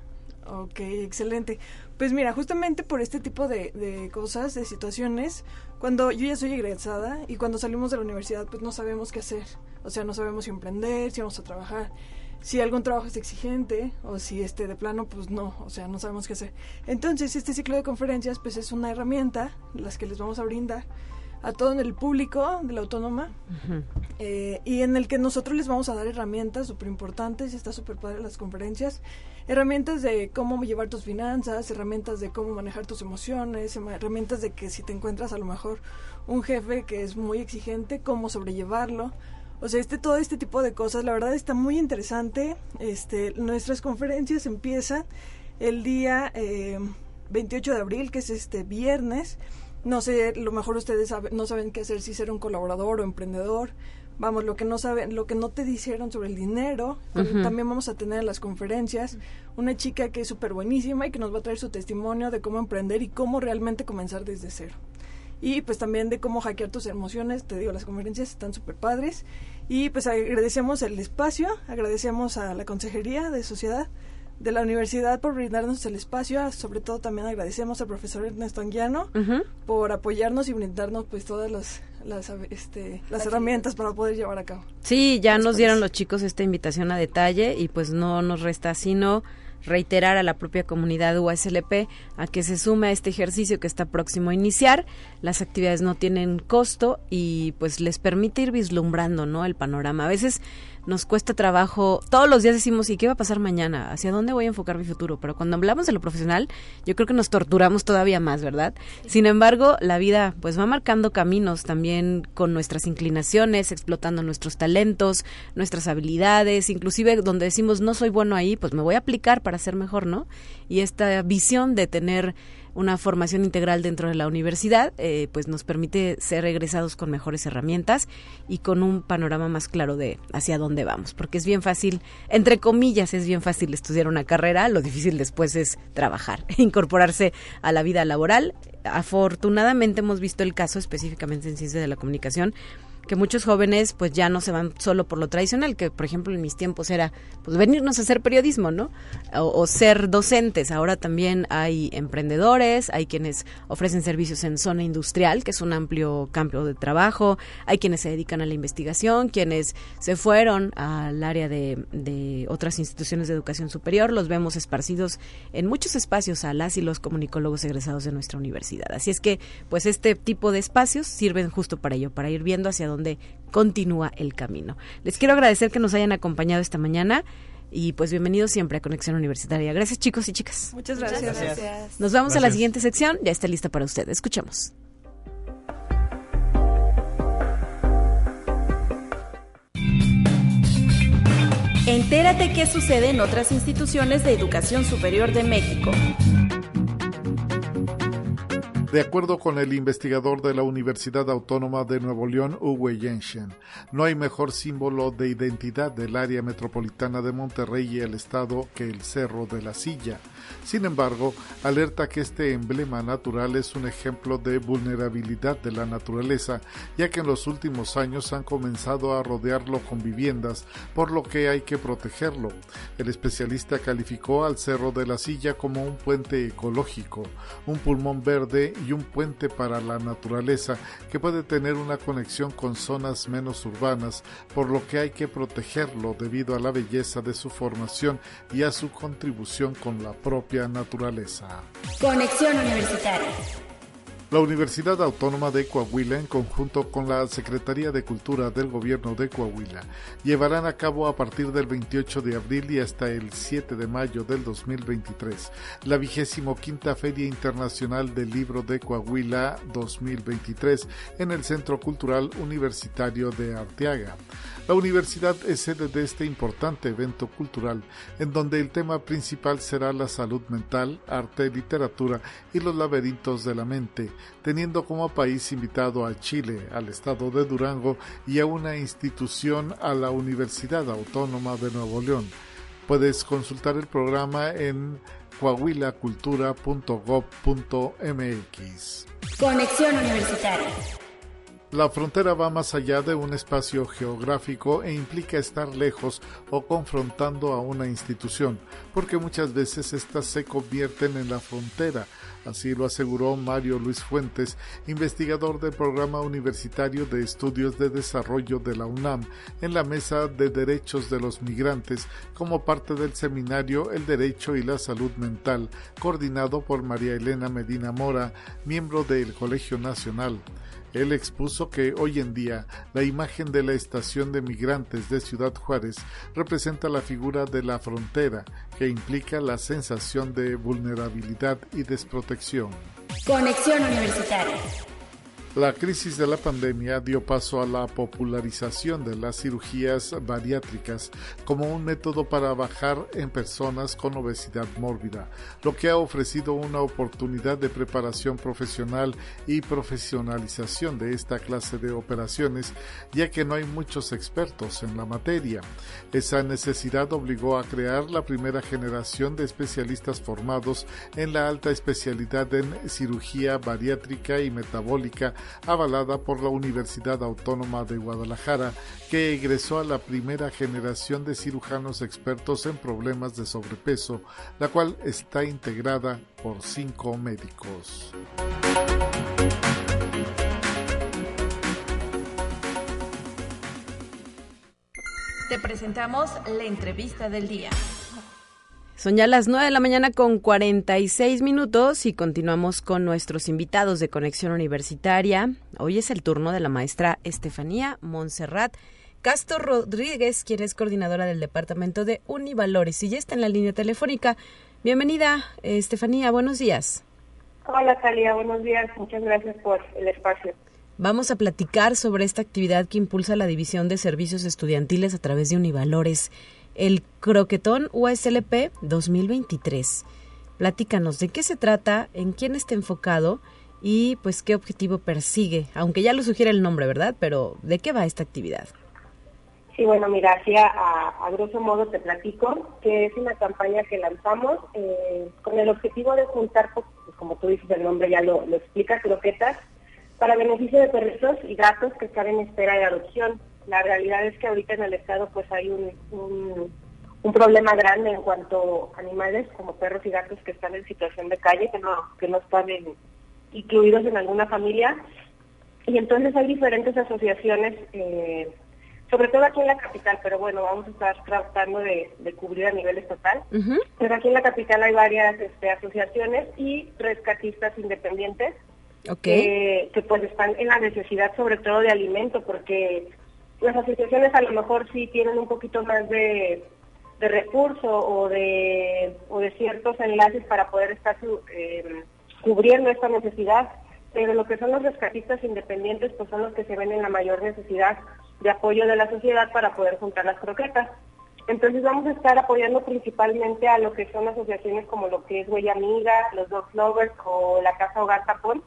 Ok, excelente. Pues mira, justamente por este tipo de, de, cosas, de situaciones, cuando yo ya soy egresada y cuando salimos de la universidad, pues no sabemos qué hacer. O sea, no sabemos si emprender, si vamos a trabajar, si algún trabajo es exigente o si este de plano, pues no, o sea, no sabemos qué hacer. Entonces, este ciclo de conferencias, pues es una herramienta, las que les vamos a brindar a todo el público de la autónoma eh, y en el que nosotros les vamos a dar herramientas súper importantes, está súper padre las conferencias, herramientas de cómo llevar tus finanzas, herramientas de cómo manejar tus emociones, herramientas de que si te encuentras a lo mejor un jefe que es muy exigente, cómo sobrellevarlo. O sea, este, todo este tipo de cosas, la verdad está muy interesante. Este, nuestras conferencias empiezan el día eh, 28 de abril, que es este viernes no sé, lo mejor ustedes no saben qué hacer, si ser un colaborador o emprendedor. Vamos, lo que no saben, lo que no te dijeron sobre el dinero, también vamos a tener en las conferencias una chica que es súper buenísima y que nos va a traer su testimonio de cómo emprender y cómo realmente comenzar desde cero. Y pues también de cómo hackear tus emociones, te digo, las conferencias están súper padres. Y pues agradecemos el espacio, agradecemos a la Consejería de Sociedad de la universidad por brindarnos el espacio. Sobre todo también agradecemos al profesor Ernesto Anguiano por apoyarnos y brindarnos pues todas las, las, este, las herramientas para poder llevar a cabo. Sí, ya nos dieron los chicos esta invitación a detalle y pues no nos resta sino reiterar a la propia comunidad USLP a que se sume a este ejercicio que está próximo a iniciar. Las actividades no tienen costo y pues les permite ir vislumbrando, ¿no? El panorama. A veces nos cuesta trabajo, todos los días decimos, ¿y qué va a pasar mañana? ¿Hacia dónde voy a enfocar mi futuro? Pero cuando hablamos de lo profesional, yo creo que nos torturamos todavía más, ¿verdad? Sin embargo, la vida pues va marcando caminos también con nuestras inclinaciones, explotando nuestros talentos, nuestras habilidades, inclusive donde decimos, no soy bueno ahí, pues me voy a aplicar para ser mejor, ¿no? Y esta visión de tener una formación integral dentro de la universidad, eh, pues nos permite ser egresados con mejores herramientas y con un panorama más claro de hacia dónde vamos, porque es bien fácil, entre comillas, es bien fácil estudiar una carrera, lo difícil después es trabajar, incorporarse a la vida laboral. Afortunadamente hemos visto el caso específicamente en ciencia de la comunicación que muchos jóvenes pues ya no se van solo por lo tradicional, que por ejemplo en mis tiempos era pues venirnos a hacer periodismo, ¿no? O, ser docentes. Ahora también hay emprendedores, hay quienes ofrecen servicios en zona industrial, que es un amplio campo de trabajo, hay quienes se dedican a la investigación, quienes se fueron al área de, de otras instituciones de educación superior, los vemos esparcidos en muchos espacios a las y los comunicólogos egresados de nuestra universidad. Así es que pues este tipo de espacios sirven justo para ello, para ir viendo hacia dónde donde continúa el camino. Les quiero agradecer que nos hayan acompañado esta mañana y pues bienvenidos siempre a Conexión Universitaria. Gracias chicos y chicas. Muchas gracias. Nos vamos a la siguiente sección, ya está lista para usted. Escuchemos. Entérate qué sucede en otras instituciones de educación superior de México. De acuerdo con el investigador de la Universidad Autónoma de Nuevo León, Uwe Jensen, no hay mejor símbolo de identidad del área metropolitana de Monterrey y el estado que el Cerro de la Silla. Sin embargo, alerta que este emblema natural es un ejemplo de vulnerabilidad de la naturaleza, ya que en los últimos años han comenzado a rodearlo con viviendas, por lo que hay que protegerlo. El especialista calificó al Cerro de la Silla como un puente ecológico, un pulmón verde y un puente para la naturaleza que puede tener una conexión con zonas menos urbanas, por lo que hay que protegerlo debido a la belleza de su formación y a su contribución con la propia naturaleza. Conexión Universitaria. La Universidad Autónoma de Coahuila, en conjunto con la Secretaría de Cultura del Gobierno de Coahuila, llevarán a cabo a partir del 28 de abril y hasta el 7 de mayo del 2023 la vigésimo quinta Feria Internacional del Libro de Coahuila 2023 en el Centro Cultural Universitario de Arteaga. La universidad es sede de este importante evento cultural, en donde el tema principal será la salud mental, arte, literatura y los laberintos de la mente, teniendo como país invitado a Chile, al estado de Durango y a una institución a la Universidad Autónoma de Nuevo León. Puedes consultar el programa en coahuilacultura.gov.mx. Conexión Universitaria. La frontera va más allá de un espacio geográfico e implica estar lejos o confrontando a una institución, porque muchas veces éstas se convierten en la frontera. Así lo aseguró Mario Luis Fuentes, investigador del Programa Universitario de Estudios de Desarrollo de la UNAM, en la Mesa de Derechos de los Migrantes, como parte del seminario El Derecho y la Salud Mental, coordinado por María Elena Medina Mora, miembro del Colegio Nacional. Él expuso que hoy en día la imagen de la estación de migrantes de Ciudad Juárez representa la figura de la frontera, que implica la sensación de vulnerabilidad y desprotección. Conexión Universitaria. La crisis de la pandemia dio paso a la popularización de las cirugías bariátricas como un método para bajar en personas con obesidad mórbida, lo que ha ofrecido una oportunidad de preparación profesional y profesionalización de esta clase de operaciones, ya que no hay muchos expertos en la materia. Esa necesidad obligó a crear la primera generación de especialistas formados en la alta especialidad en cirugía bariátrica y metabólica avalada por la Universidad Autónoma de Guadalajara, que egresó a la primera generación de cirujanos expertos en problemas de sobrepeso, la cual está integrada por cinco médicos. Te presentamos la entrevista del día. Son ya las 9 de la mañana con 46 minutos y continuamos con nuestros invitados de Conexión Universitaria. Hoy es el turno de la maestra Estefanía Montserrat Castro Rodríguez, quien es coordinadora del Departamento de Univalores y ya está en la línea telefónica. Bienvenida, Estefanía, buenos días. Hola, Talia, buenos días. Muchas gracias por el espacio. Vamos a platicar sobre esta actividad que impulsa la División de Servicios Estudiantiles a través de Univalores el Croquetón USLP 2023. Platícanos de qué se trata, en quién está enfocado y pues qué objetivo persigue, aunque ya lo sugiere el nombre, ¿verdad? Pero ¿de qué va esta actividad? Sí, bueno, mira, así a, grosso modo te platico que es una campaña que lanzamos eh, con el objetivo de juntar, pues, como tú dices, el nombre ya lo, lo explica, croquetas, para beneficio de perritos y gatos que están en espera de adopción la realidad es que ahorita en el estado pues hay un, un, problema grande en cuanto a animales como perros y gatos que están en situación de calle, que no, que no están incluidos en alguna familia. Y entonces hay diferentes asociaciones, eh, sobre todo aquí en la capital, pero bueno, vamos a estar tratando de, cubrir a nivel estatal. Pero aquí en la capital hay varias este, asociaciones y rescatistas independientes que pues están en la necesidad sobre todo de alimento, porque las asociaciones a lo mejor sí tienen un poquito más de, de recurso o de, o de ciertos enlaces para poder estar eh, cubriendo esta necesidad, pero lo que son los rescatistas independientes pues son los que se ven en la mayor necesidad de apoyo de la sociedad para poder juntar las croquetas. Entonces vamos a estar apoyando principalmente a lo que son asociaciones como lo que es Huella Amiga, los Dog Lovers o la Casa Hogar Tapón.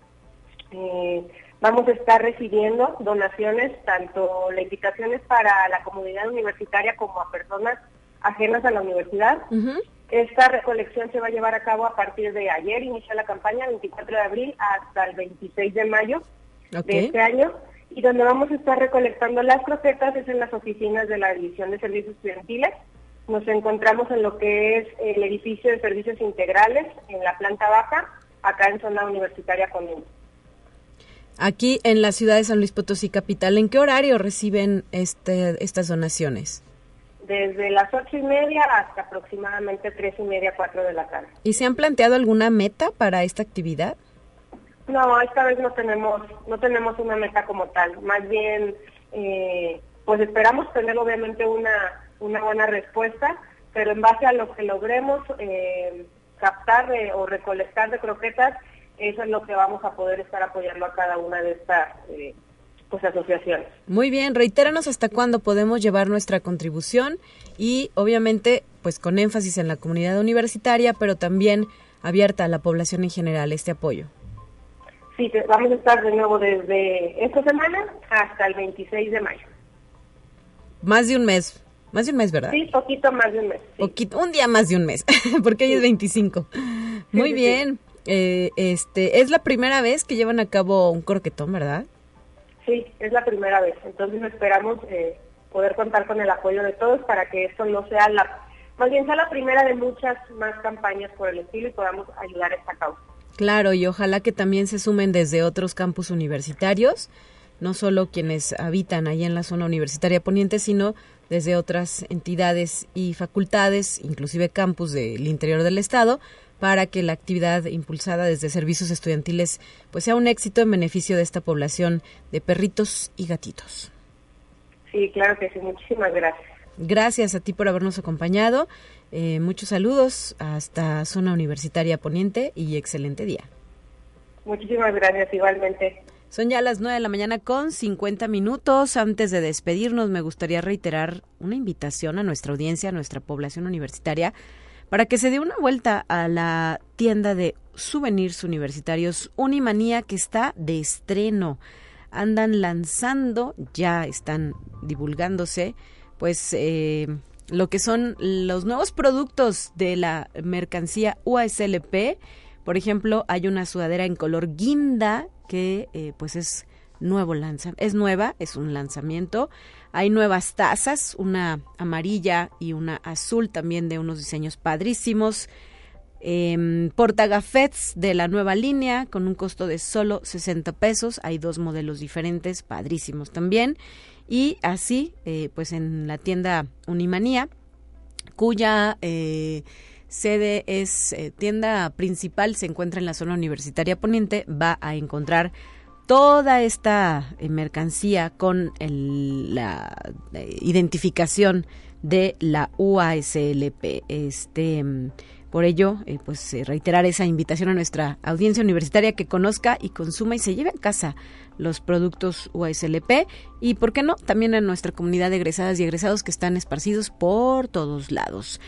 Eh, Vamos a estar recibiendo donaciones, tanto la invitación es para la comunidad universitaria como a personas ajenas a la universidad. Esta recolección se va a llevar a cabo a partir de ayer, inició la campaña, 24 de abril hasta el 26 de mayo de este año. Y donde vamos a estar recolectando las croquetas es en las oficinas de la División de Servicios Estudiantiles. Nos encontramos en lo que es el edificio de servicios integrales, en la planta baja, acá en zona universitaria con Aquí en la ciudad de San Luis Potosí capital, ¿en qué horario reciben este, estas donaciones? Desde las ocho y media hasta aproximadamente tres y media, cuatro de la tarde. ¿Y se han planteado alguna meta para esta actividad? No, esta vez no tenemos, no tenemos una meta como tal. Más bien, eh, pues esperamos tener obviamente una, una buena respuesta, pero en base a lo que logremos eh, captar o recolectar de croquetas, eso es lo que vamos a poder estar apoyando a cada una de estas eh, pues asociaciones. Muy bien, reitéranos hasta cuándo podemos llevar nuestra contribución y obviamente pues con énfasis en la comunidad universitaria, pero también abierta a la población en general este apoyo. Sí, vamos a estar de nuevo desde esta semana hasta el 26 de mayo. Más de un mes, más de un mes, ¿verdad? Sí, poquito más de un mes. Poquito, un día más de un mes, porque hoy es 25. Muy bien. Eh, este, es la primera vez que llevan a cabo un croquetón, ¿verdad? Sí, es la primera vez. Entonces esperamos eh, poder contar con el apoyo de todos para que esto no sea la, más bien sea la primera de muchas más campañas por el estilo y podamos ayudar a esta causa. Claro, y ojalá que también se sumen desde otros campus universitarios, no solo quienes habitan ahí en la zona universitaria poniente, sino desde otras entidades y facultades, inclusive campus del interior del estado, para que la actividad impulsada desde servicios estudiantiles pues sea un éxito en beneficio de esta población de perritos y gatitos. Sí, claro que sí. Muchísimas gracias. Gracias a ti por habernos acompañado. Eh, muchos saludos hasta Zona Universitaria Poniente y excelente día. Muchísimas gracias igualmente. Son ya las 9 de la mañana con 50 minutos. Antes de despedirnos, me gustaría reiterar una invitación a nuestra audiencia, a nuestra población universitaria, para que se dé una vuelta a la tienda de souvenirs universitarios Unimanía que está de estreno. Andan lanzando, ya están divulgándose, pues eh, lo que son los nuevos productos de la mercancía UASLP. Por ejemplo, hay una sudadera en color guinda que eh, pues es nuevo lanza, es nueva, es un lanzamiento. Hay nuevas tazas, una amarilla y una azul también de unos diseños padrísimos. Eh, portagafets de la nueva línea con un costo de solo 60 pesos. Hay dos modelos diferentes, padrísimos también. Y así, eh, pues en la tienda Unimanía, cuya eh, sede es eh, tienda principal, se encuentra en la zona universitaria poniente, va a encontrar toda esta eh, mercancía con la eh, identificación de la UASLP. Este, mm, por ello, eh, pues reiterar esa invitación a nuestra audiencia universitaria que conozca y consuma y se lleve a casa los productos UASLP y, ¿por qué no?, también a nuestra comunidad de egresadas y egresados que están esparcidos por todos lados.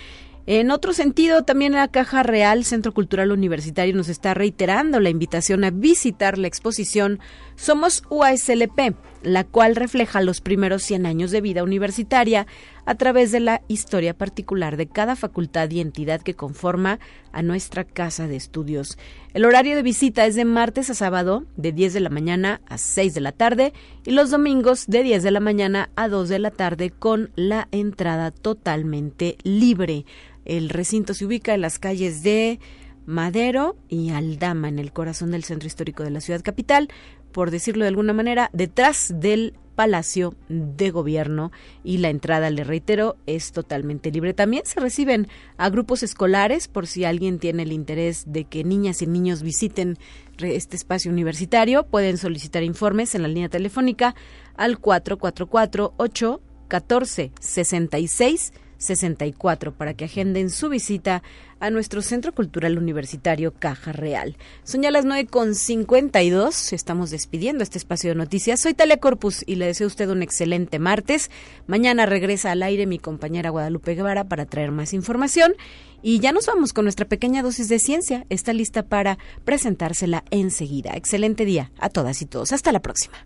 En otro sentido, también la Caja Real Centro Cultural Universitario nos está reiterando la invitación a visitar la exposición Somos UASLP, la cual refleja los primeros 100 años de vida universitaria a través de la historia particular de cada facultad y entidad que conforma a nuestra casa de estudios. El horario de visita es de martes a sábado de 10 de la mañana a 6 de la tarde y los domingos de 10 de la mañana a 2 de la tarde con la entrada totalmente libre. El recinto se ubica en las calles de Madero y Aldama, en el corazón del centro histórico de la ciudad capital, por decirlo de alguna manera, detrás del Palacio de Gobierno y la entrada, le reitero, es totalmente libre. También se reciben a grupos escolares por si alguien tiene el interés de que niñas y niños visiten este espacio universitario. Pueden solicitar informes en la línea telefónica al 444 8 14 66 64 para que agenden su visita a nuestro Centro Cultural Universitario Caja Real. Son ya las 9 con 52, estamos despidiendo este espacio de noticias. Soy Talia Corpus y le deseo a usted un excelente martes. Mañana regresa al aire mi compañera Guadalupe Guevara para traer más información. Y ya nos vamos con nuestra pequeña dosis de ciencia. Está lista para presentársela enseguida. Excelente día a todas y todos. Hasta la próxima.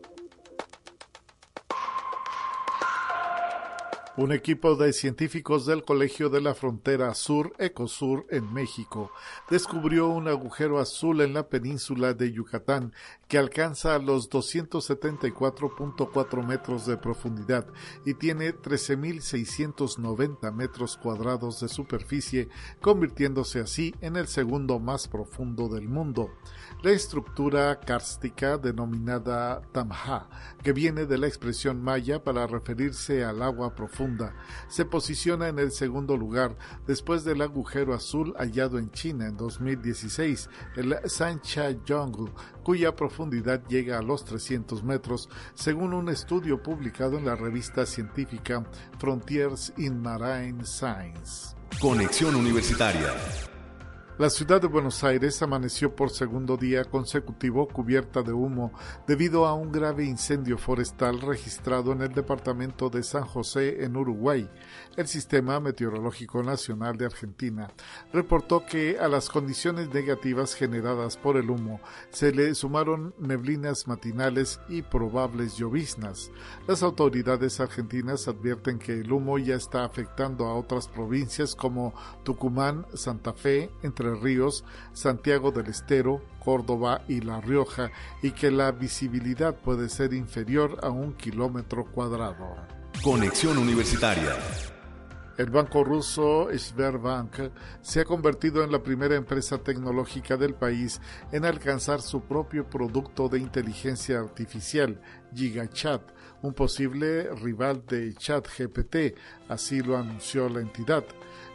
Un equipo de científicos del Colegio de la Frontera Sur, Ecosur, en México, descubrió un agujero azul en la península de Yucatán que alcanza los 274.4 metros de profundidad y tiene 13.690 metros cuadrados de superficie, convirtiéndose así en el segundo más profundo del mundo. La estructura kárstica denominada Tamha, que viene de la expresión maya para referirse al agua profunda, se posiciona en el segundo lugar después del agujero azul hallado en China en 2016, el Sancha Jungle, cuya profundidad llega a los 300 metros, según un estudio publicado en la revista científica Frontiers in Marine Science. Conexión Universitaria. La ciudad de Buenos Aires amaneció por segundo día consecutivo cubierta de humo debido a un grave incendio forestal registrado en el departamento de San José en Uruguay. El Sistema Meteorológico Nacional de Argentina reportó que a las condiciones negativas generadas por el humo se le sumaron neblinas matinales y probables lloviznas. Las autoridades argentinas advierten que el humo ya está afectando a otras provincias como Tucumán, Santa Fe, entre Ríos, Santiago del Estero, Córdoba y La Rioja y que la visibilidad puede ser inferior a un kilómetro cuadrado. Conexión Universitaria. El banco ruso Sberbank se ha convertido en la primera empresa tecnológica del país en alcanzar su propio producto de inteligencia artificial, GigaChat, un posible rival de ChatGPT, así lo anunció la entidad.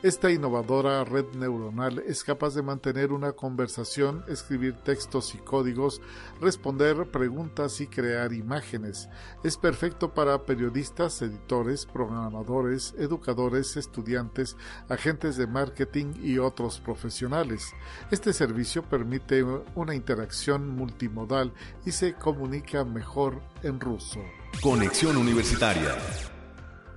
Esta innovadora red neuronal es capaz de mantener una conversación, escribir textos y códigos, responder preguntas y crear imágenes. Es perfecto para periodistas, editores, programadores, educadores, estudiantes, agentes de marketing y otros profesionales. Este servicio permite una interacción multimodal y se comunica mejor en ruso. Conexión Universitaria.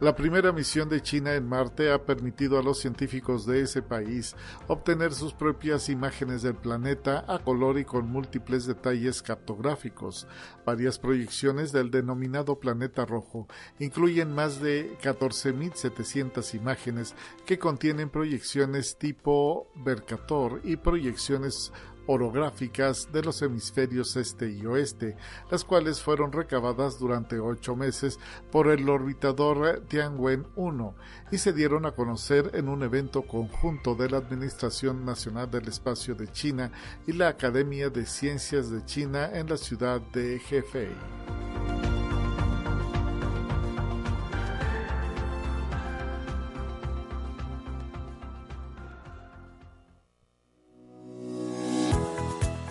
La primera misión de China en Marte ha permitido a los científicos de ese país obtener sus propias imágenes del planeta a color y con múltiples detalles cartográficos. Varias proyecciones del denominado planeta rojo incluyen más de 14.700 imágenes que contienen proyecciones tipo Mercator y proyecciones orográficas de los hemisferios este y oeste, las cuales fueron recabadas durante ocho meses por el orbitador Tianwen-1 y se dieron a conocer en un evento conjunto de la Administración Nacional del Espacio de China y la Academia de Ciencias de China en la ciudad de Hefei.